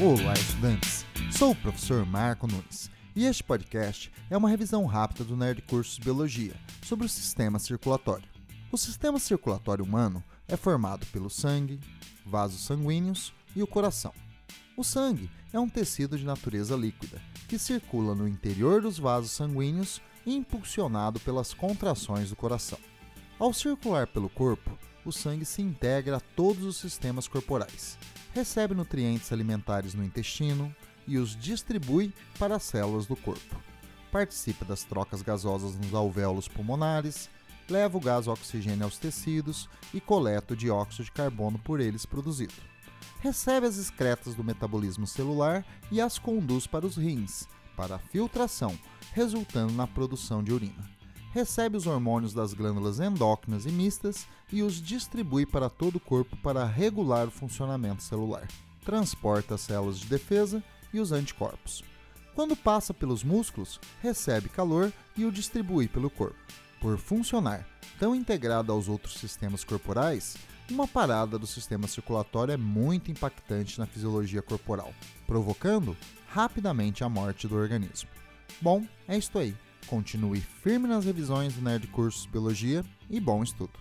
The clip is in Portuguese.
Olá, estudantes! Sou o professor Marco Nunes e este podcast é uma revisão rápida do Nerd Cursos Biologia sobre o sistema circulatório. O sistema circulatório humano é formado pelo sangue, vasos sanguíneos e o coração. O sangue é um tecido de natureza líquida que circula no interior dos vasos sanguíneos impulsionado pelas contrações do coração. Ao circular pelo corpo, o sangue se integra a todos os sistemas corporais, recebe nutrientes alimentares no intestino e os distribui para as células do corpo. Participa das trocas gasosas nos alvéolos pulmonares, leva o gás oxigênio aos tecidos e coleta o dióxido de carbono por eles produzido. Recebe as excretas do metabolismo celular e as conduz para os rins, para a filtração, resultando na produção de urina. Recebe os hormônios das glândulas endócrinas e mistas e os distribui para todo o corpo para regular o funcionamento celular. Transporta as células de defesa e os anticorpos. Quando passa pelos músculos, recebe calor e o distribui pelo corpo. Por funcionar tão integrado aos outros sistemas corporais, uma parada do sistema circulatório é muito impactante na fisiologia corporal, provocando rapidamente a morte do organismo. Bom, é isto aí. Continue firme nas revisões do Nerd Cursos Biologia e bom estudo!